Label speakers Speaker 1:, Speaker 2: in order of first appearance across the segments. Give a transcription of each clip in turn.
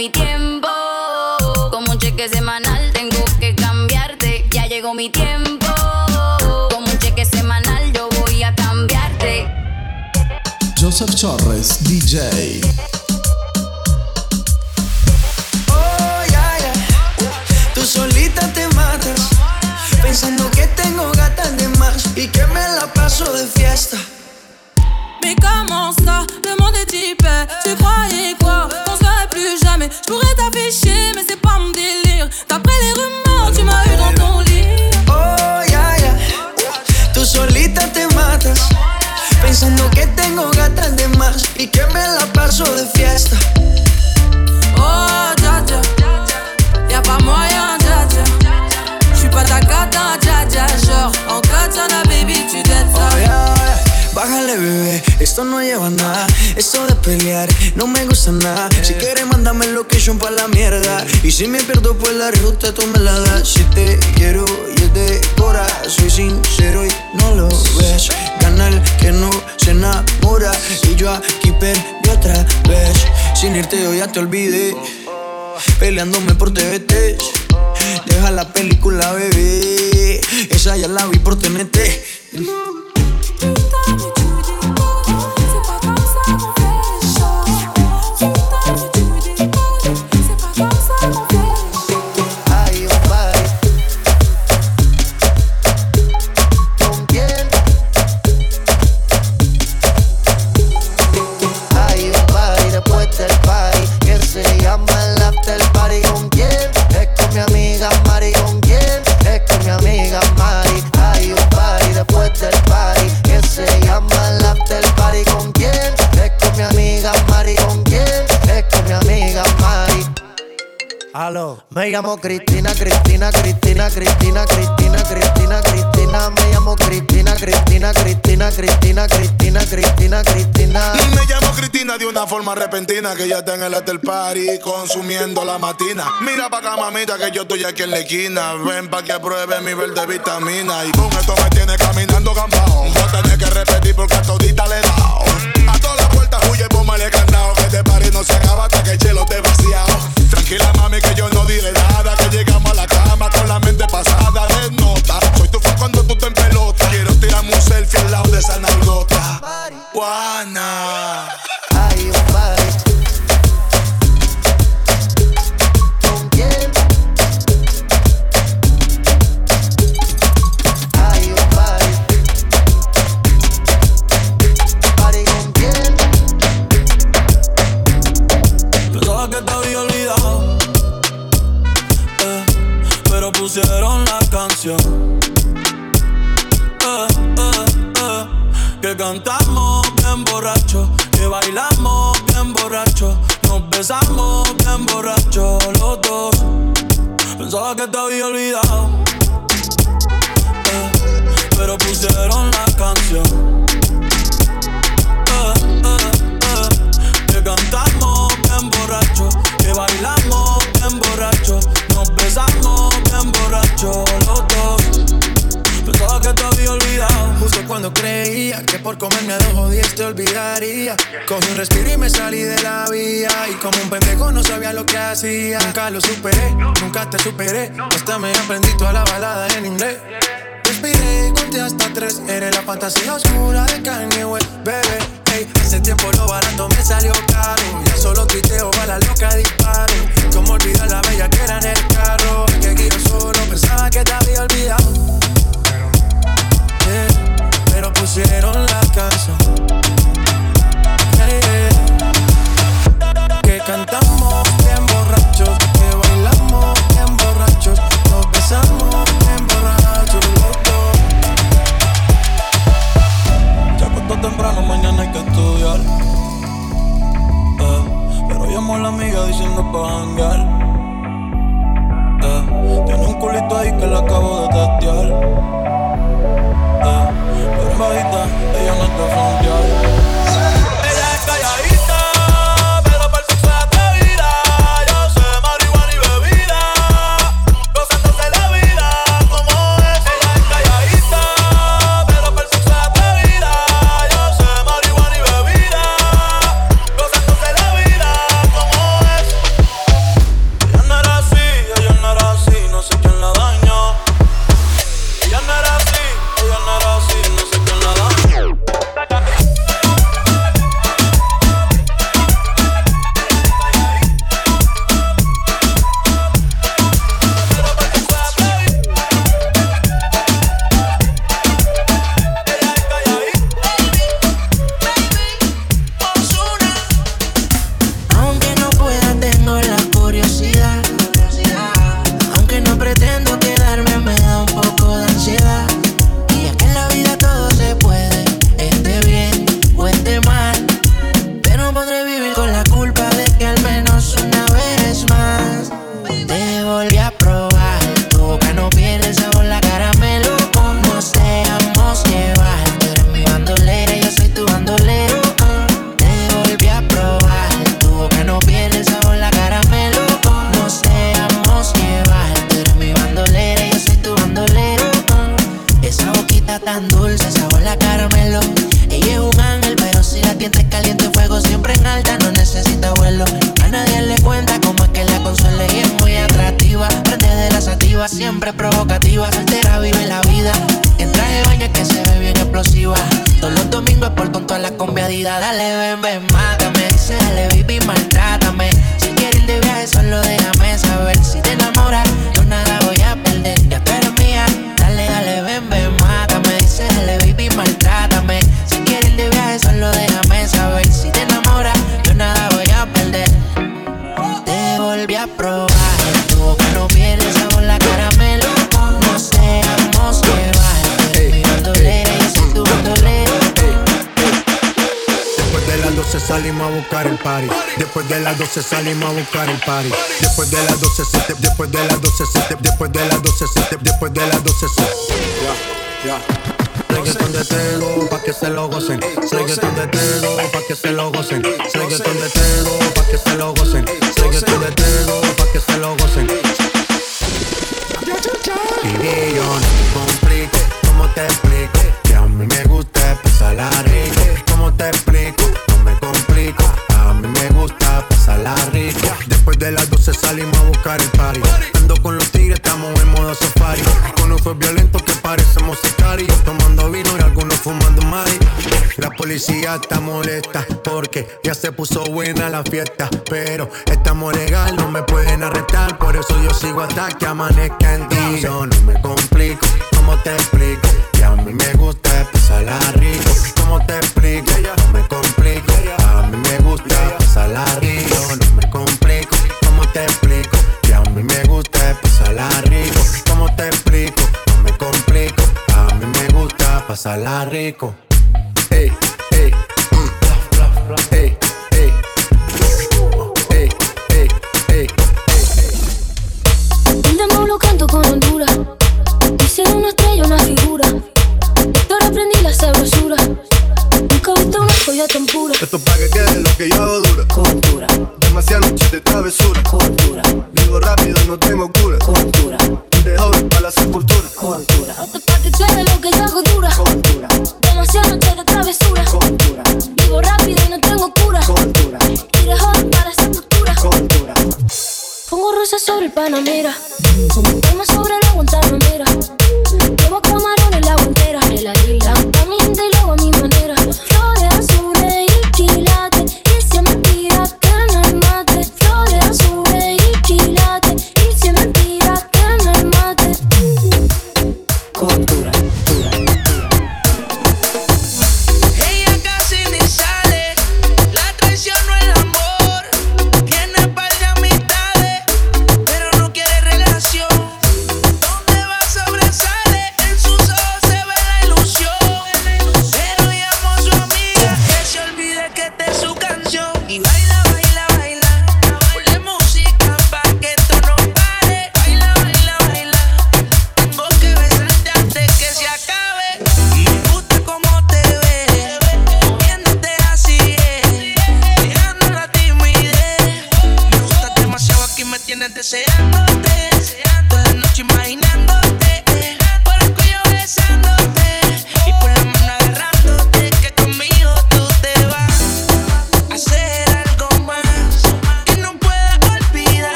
Speaker 1: mi tiempo. Como un cheque semanal tengo que cambiarte. Ya llegó mi tiempo. Como un cheque semanal yo voy a cambiarte.
Speaker 2: Joseph Chorres, DJ.
Speaker 3: Oh, yeah, yeah. Tú solita te matas. Pensando que tengo gatas de más y que me la paso de fiesta.
Speaker 1: Mais comment ça, le monde est typé, tu crois Je pourrais t'afficher, mais c'est pas mon délire. D'après les rumeurs, tu m'as eu dans ton lit.
Speaker 3: Oh, ya, ya. Tú solita te matas. Pensando que tengo gatas de más y que me la paso de fiesta.
Speaker 1: Oh, dja dja. Y'a pas moyen, dja dja. J'suis pas ta cata, dja dja. Genre, en katana, baby, tu dettes ça.
Speaker 3: Oh, ya, ya. Bájale, bebé, esto no lleva nada. Esto de pelear no me gusta nada. Si quieres, mándame location pa' la mierda. Y si me pierdo, pues la ruta tú me la das. Si te quiero y es de cora, soy sincero y no lo ves. Gana el que no se enamora. Y yo aquí perdí otra vez. Sin irte, yo ya te olvidé. Peleándome por TVT.
Speaker 4: Llamo Cristina, Cristina, Cristina, Cristina, Cristina, Cristina, Cristina, me llamo Cristina, Cristina, Cristina, Cristina, Cristina, Cristina, Cristina.
Speaker 5: Me llamo Cristina de una forma repentina que ya está en el after party consumiendo la matina. Mira pa' acá, que yo estoy aquí en la esquina. Ven pa' que pruebe mi verde vitamina. Y con esto me tiene caminando campao. A tener que repetir porque a todita le he dado. A todas las puertas huye, póngale candado. Que este party no se acaba hasta que el chelo esté vaciado. Tranquila, mami, que yo no diré nada. Que llegamos a la cama con la mente pasada de nota. Soy tu fan cuando tú te en pelota. Quiero tirarme un selfie al lado de esa nalgota.
Speaker 6: Cogí un respiro y me salí de la vía. Y como un pendejo no sabía lo que hacía. Nunca lo superé, nunca te superé. Hasta me aprendí toda la balada en inglés. Respiré y conté hasta tres. Eres la fantasía oscura de Kanye West, bebé. Ey, hace tiempo lo barato me salió caro. Ya solo tuiteo a la loca disparo.
Speaker 7: Conviadita, dale, ven, ven, mátame.
Speaker 8: Salimos a buscar el party. Después de las 12 salimos a buscar el party. Después de las 12 se te- después de las 12 se te- después de las 12 se te- después de las 12 se Ya, ya. Reggaeton de Tego pa' que se lo gocen. Reggaeton de Tego pa' que se lo gocen. Reggaeton de Tego pa' que se lo gocen. Reggaeton de Tego pa' que se lo gocen. Y yo no complico, ¿cómo te explico? Que a mí me gusta pasarla rico. ¿Cómo te explico? Pasarla rico. Después de las 12 salimos a buscar el party. Ando con los tigres, estamos en modo safari. Con ojos violentos que parecemos sicarios. Tomando vino y algunos fumando mari. La policía está molesta porque ya se puso buena la fiesta. Pero estamos legal, no me pueden arrestar. Por eso yo sigo hasta que amanezca en ti. Yo no me complico, ¿cómo te explico? Que a mí me gusta pasarla rico. ¿Cómo te explico? No me complico. A mí me gusta pasarla rico. No me complico, ¿cómo te explico? Que a mí me gusta pasarla rico. ¿Cómo te explico? No me complico. A mí me gusta pasarla rico. Ey, mm. Ey, ey. Ey, ey, ey, ey.
Speaker 9: El canto con Honduras. Hice una estrella, una figura. Ahora aprendí la sabrosura. Visto una joya tan pura.
Speaker 10: Esto pa' que quede lo que yo hago dura.
Speaker 9: Cultura,
Speaker 10: Demasiadas noches de travesura.
Speaker 9: cultura,
Speaker 10: Vivo rápido, no tengo cura.
Speaker 9: cultura,
Speaker 10: De joven para la sepultura.
Speaker 9: cultura. Esto es pa' que quede lo que yo hago dura.
Speaker 10: Cultura,
Speaker 9: Demasiadas noches de travesura.
Speaker 10: cultura,
Speaker 9: Vivo rápido y no tengo cura.
Speaker 10: cultura,
Speaker 9: Y de joven para esa postura.
Speaker 10: cultura.
Speaker 9: Pongo rosas sobre el Panamera. Como sobre la Guantanamera.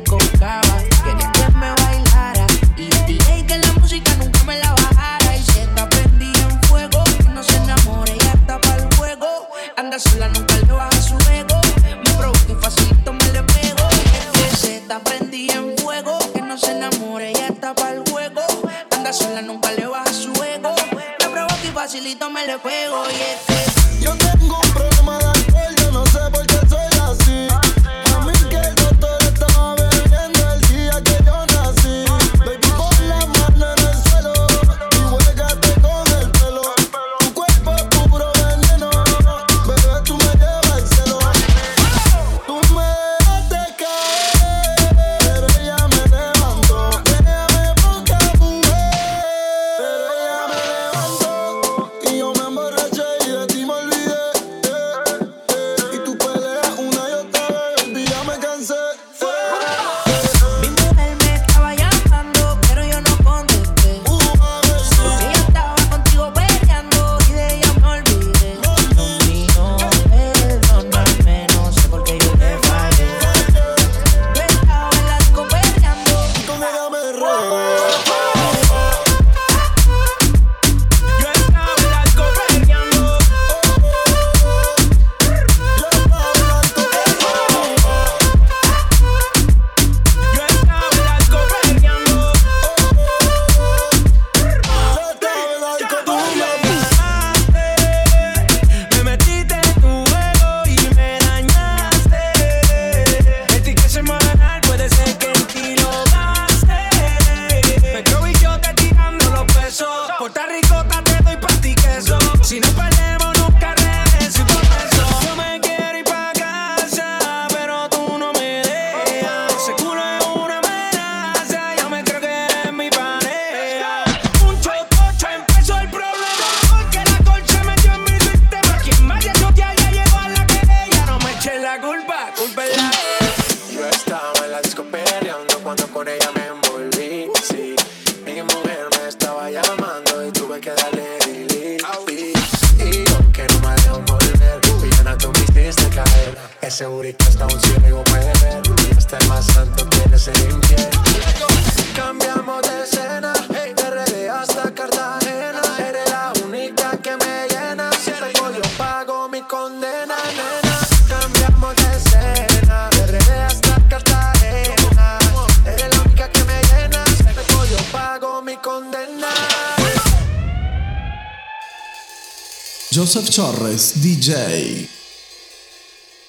Speaker 9: Lo que Es seguro que
Speaker 8: hasta un ciego puede ver. Este más santo quiere ser infiel. Cambiamos de escena, hey, de RD hasta Cartagena. Eres la única que me llena. Si tengo yo pago mi condena. Cambiamos de escena, de RD hasta Cartagena. Eres la única que me llena. Si tengo yo pago mi condena.
Speaker 2: Joseph Torres, DJ.